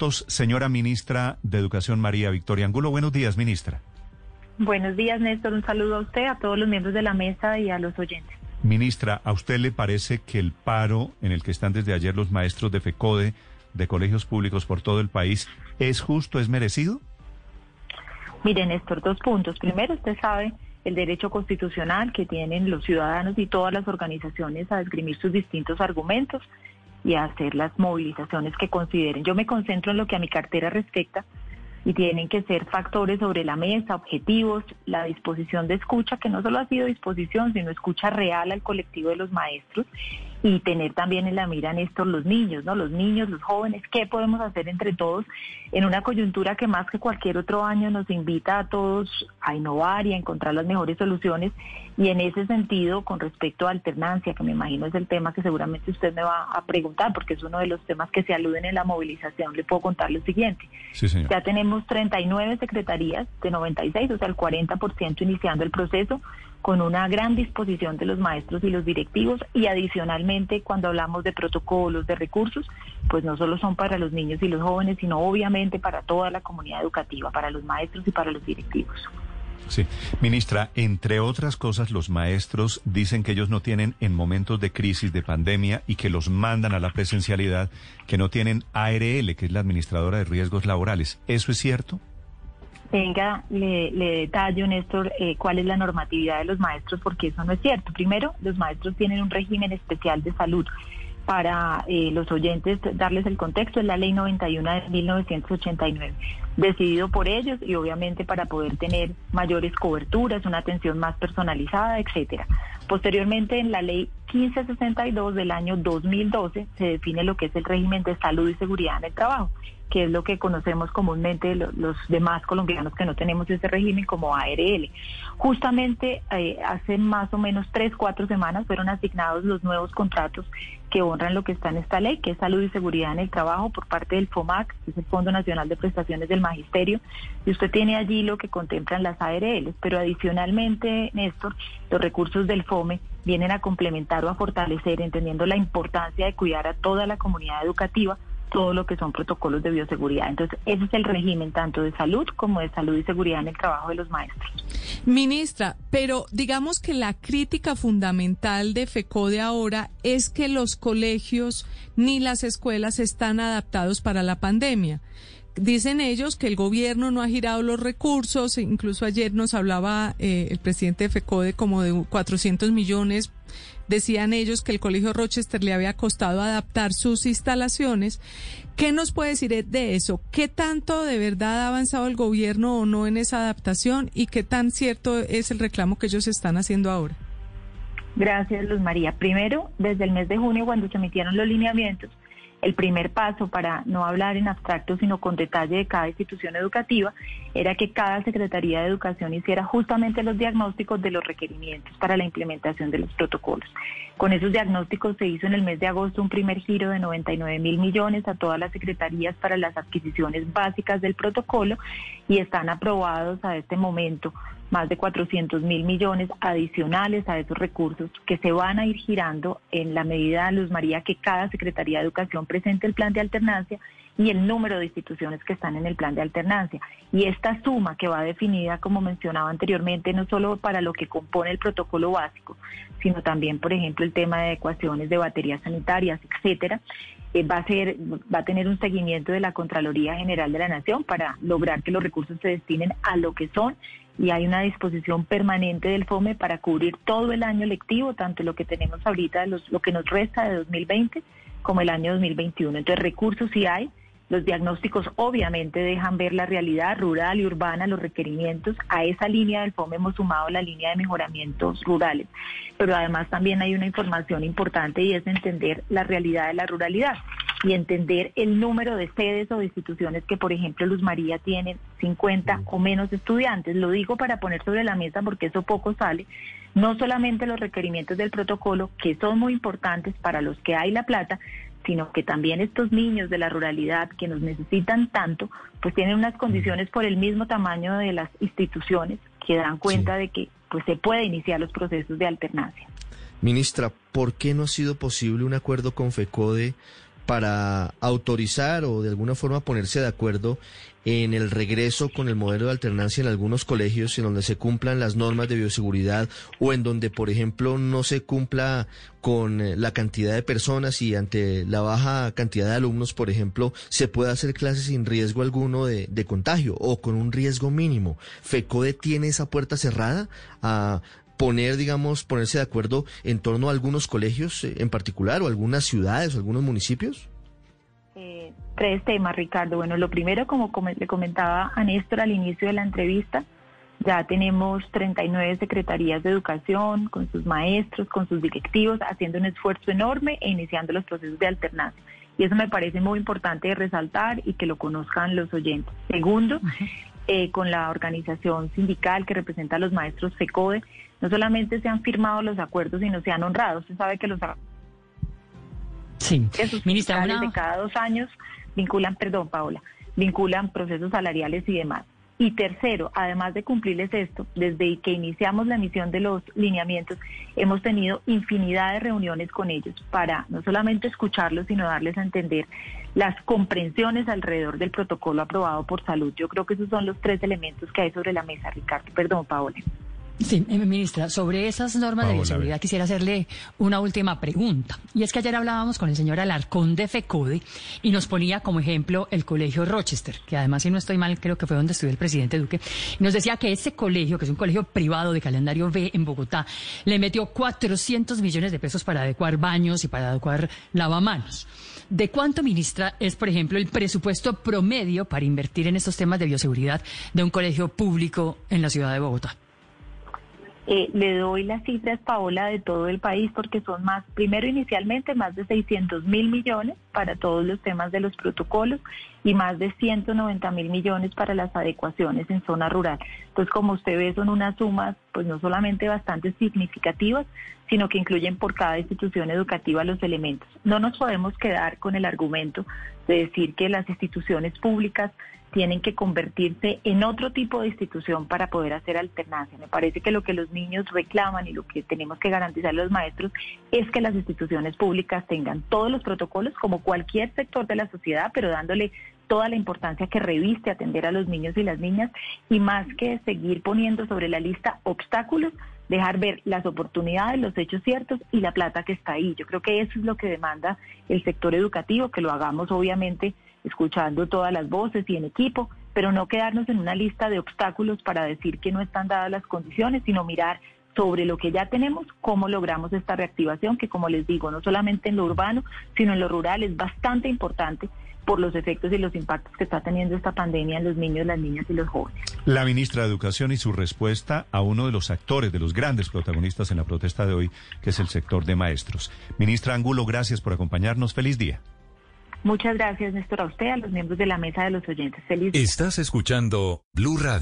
minutos, señora ministra de Educación María Victoria Angulo. Buenos días, ministra. Buenos días, Néstor. Un saludo a usted, a todos los miembros de la mesa y a los oyentes. Ministra, ¿a usted le parece que el paro en el que están desde ayer los maestros de FECODE, de colegios públicos por todo el país, es justo, es merecido? Mire, Néstor, dos puntos. Primero, usted sabe el derecho constitucional que tienen los ciudadanos y todas las organizaciones a esgrimir sus distintos argumentos y hacer las movilizaciones que consideren. Yo me concentro en lo que a mi cartera respecta y tienen que ser factores sobre la mesa, objetivos, la disposición de escucha, que no solo ha sido disposición, sino escucha real al colectivo de los maestros y tener también en la mira, Néstor, los niños, ¿no? Los niños, los jóvenes, ¿qué podemos hacer entre todos en una coyuntura que más que cualquier otro año nos invita a todos a innovar y a encontrar las mejores soluciones? Y en ese sentido, con respecto a alternancia, que me imagino es el tema que seguramente usted me va a preguntar, porque es uno de los temas que se aluden en la movilización, le puedo contar lo siguiente. Sí, señor. Ya tenemos 39 secretarías de 96, o sea, el 40% iniciando el proceso con una gran disposición de los maestros y los directivos y adicionalmente cuando hablamos de protocolos, de recursos, pues no solo son para los niños y los jóvenes, sino obviamente para toda la comunidad educativa, para los maestros y para los directivos. Sí, ministra, entre otras cosas, los maestros dicen que ellos no tienen en momentos de crisis, de pandemia, y que los mandan a la presencialidad, que no tienen ARL, que es la administradora de riesgos laborales. ¿Eso es cierto? Venga, le, le detallo, Néstor, eh, cuál es la normatividad de los maestros, porque eso no es cierto. Primero, los maestros tienen un régimen especial de salud. Para eh, los oyentes, darles el contexto, es la ley 91 de 1989, decidido por ellos y obviamente para poder tener mayores coberturas, una atención más personalizada, etcétera. Posteriormente, en la ley 1562 del año 2012 se define lo que es el régimen de salud y seguridad en el trabajo que es lo que conocemos comúnmente los, demás colombianos que no tenemos ese régimen como ARL. Justamente eh, hace más o menos tres, cuatro semanas fueron asignados los nuevos contratos que honran lo que está en esta ley, que es salud y seguridad en el trabajo por parte del FOMAC, que es el Fondo Nacional de Prestaciones del Magisterio, y usted tiene allí lo que contemplan las ARL, pero adicionalmente, Néstor, los recursos del FOME vienen a complementar o a fortalecer, entendiendo la importancia de cuidar a toda la comunidad educativa, todo lo que son protocolos de bioseguridad. Entonces, ese es el régimen tanto de salud como de salud y seguridad en el trabajo de los maestros. Ministra, pero digamos que la crítica fundamental de FECODE ahora es que los colegios ni las escuelas están adaptados para la pandemia. Dicen ellos que el gobierno no ha girado los recursos, incluso ayer nos hablaba eh, el presidente de FECODE como de 400 millones Decían ellos que el Colegio Rochester le había costado adaptar sus instalaciones. ¿Qué nos puede decir de eso? ¿Qué tanto de verdad ha avanzado el gobierno o no en esa adaptación y qué tan cierto es el reclamo que ellos están haciendo ahora? Gracias, Luz María. Primero, desde el mes de junio, cuando se emitieron los lineamientos, el primer paso para no hablar en abstracto, sino con detalle de cada institución educativa, era que cada Secretaría de Educación hiciera justamente los diagnósticos de los requerimientos para la implementación de los protocolos. Con esos diagnósticos se hizo en el mes de agosto un primer giro de 99 mil millones a todas las secretarías para las adquisiciones básicas del protocolo y están aprobados a este momento más de 400 mil millones adicionales a esos recursos que se van a ir girando en la medida, Luz María, que cada Secretaría de Educación presente el plan de alternancia y el número de instituciones que están en el plan de alternancia. Y esta suma que va definida, como mencionaba anteriormente, no solo para lo que compone el protocolo básico, sino también, por ejemplo, el tema de ecuaciones de baterías sanitarias, etcétera, eh, va a ser, va a tener un seguimiento de la Contraloría General de la Nación para lograr que los recursos se destinen a lo que son y hay una disposición permanente del FOME para cubrir todo el año lectivo, tanto lo que tenemos ahorita, lo que nos resta de 2020 como el año 2021. Entonces recursos sí hay, los diagnósticos obviamente dejan ver la realidad rural y urbana, los requerimientos. A esa línea del FOM hemos sumado la línea de mejoramientos rurales. Pero además también hay una información importante y es entender la realidad de la ruralidad y entender el número de sedes o de instituciones que, por ejemplo, Luz María tiene 50 o menos estudiantes. Lo digo para poner sobre la mesa porque eso poco sale. No solamente los requerimientos del protocolo, que son muy importantes para los que hay la plata, sino que también estos niños de la ruralidad que nos necesitan tanto, pues tienen unas condiciones por el mismo tamaño de las instituciones que dan cuenta de que pues se puede iniciar los procesos de alternancia. Ministra, ¿por qué no ha sido posible un acuerdo con FECODE para autorizar o de alguna forma ponerse de acuerdo en el regreso con el modelo de alternancia en algunos colegios en donde se cumplan las normas de bioseguridad o en donde, por ejemplo, no se cumpla con la cantidad de personas y ante la baja cantidad de alumnos, por ejemplo, se pueda hacer clases sin riesgo alguno de, de contagio o con un riesgo mínimo. ¿FECODE tiene esa puerta cerrada a poner, digamos, ponerse de acuerdo en torno a algunos colegios eh, en particular o algunas ciudades o algunos municipios? Eh, tres temas, Ricardo. Bueno, lo primero, como le comentaba a Néstor al inicio de la entrevista, ya tenemos 39 secretarías de educación con sus maestros, con sus directivos, haciendo un esfuerzo enorme e iniciando los procesos de alternancia. Y eso me parece muy importante resaltar y que lo conozcan los oyentes. Segundo, eh, con la organización sindical que representa a los maestros FECODE, no solamente se han firmado los acuerdos, sino se han honrado. Usted sabe que los sí. Ministra, de cada dos años vinculan, perdón, Paola, vinculan procesos salariales y demás. Y tercero, además de cumplirles esto, desde que iniciamos la emisión de los lineamientos, hemos tenido infinidad de reuniones con ellos para no solamente escucharlos, sino darles a entender las comprensiones alrededor del protocolo aprobado por salud. Yo creo que esos son los tres elementos que hay sobre la mesa, Ricardo. Perdón, Paola. Sí, eh, ministra, sobre esas normas de bioseguridad quisiera hacerle una última pregunta. Y es que ayer hablábamos con el señor Alarcón de FECODE y nos ponía como ejemplo el colegio Rochester, que además, si no estoy mal, creo que fue donde estudió el presidente Duque, y nos decía que ese colegio, que es un colegio privado de calendario B en Bogotá, le metió 400 millones de pesos para adecuar baños y para adecuar lavamanos. ¿De cuánto, ministra, es, por ejemplo, el presupuesto promedio para invertir en estos temas de bioseguridad de un colegio público en la ciudad de Bogotá? Eh, le doy las cifras, Paola, de todo el país porque son más, primero inicialmente más de 600 mil millones para todos los temas de los protocolos y más de 190 mil millones para las adecuaciones en zona rural. Entonces, como usted ve, son unas sumas pues no solamente bastante significativas, sino que incluyen por cada institución educativa los elementos. No nos podemos quedar con el argumento de decir que las instituciones públicas tienen que convertirse en otro tipo de institución para poder hacer alternancia. Me parece que lo que los niños reclaman y lo que tenemos que garantizar los maestros es que las instituciones públicas tengan todos los protocolos como cualquier sector de la sociedad, pero dándole toda la importancia que reviste atender a los niños y las niñas y más que seguir poniendo sobre la lista obstáculos, dejar ver las oportunidades, los hechos ciertos y la plata que está ahí. Yo creo que eso es lo que demanda el sector educativo, que lo hagamos obviamente escuchando todas las voces y en equipo, pero no quedarnos en una lista de obstáculos para decir que no están dadas las condiciones, sino mirar sobre lo que ya tenemos, cómo logramos esta reactivación, que como les digo, no solamente en lo urbano, sino en lo rural es bastante importante por los efectos y los impactos que está teniendo esta pandemia en los niños, las niñas y los jóvenes. La ministra de Educación y su respuesta a uno de los actores, de los grandes protagonistas en la protesta de hoy, que es el sector de maestros. Ministra Angulo, gracias por acompañarnos. Feliz día. Muchas gracias, Néstor, a usted, a los miembros de la mesa de los oyentes. Feliz Estás escuchando Blue Radio.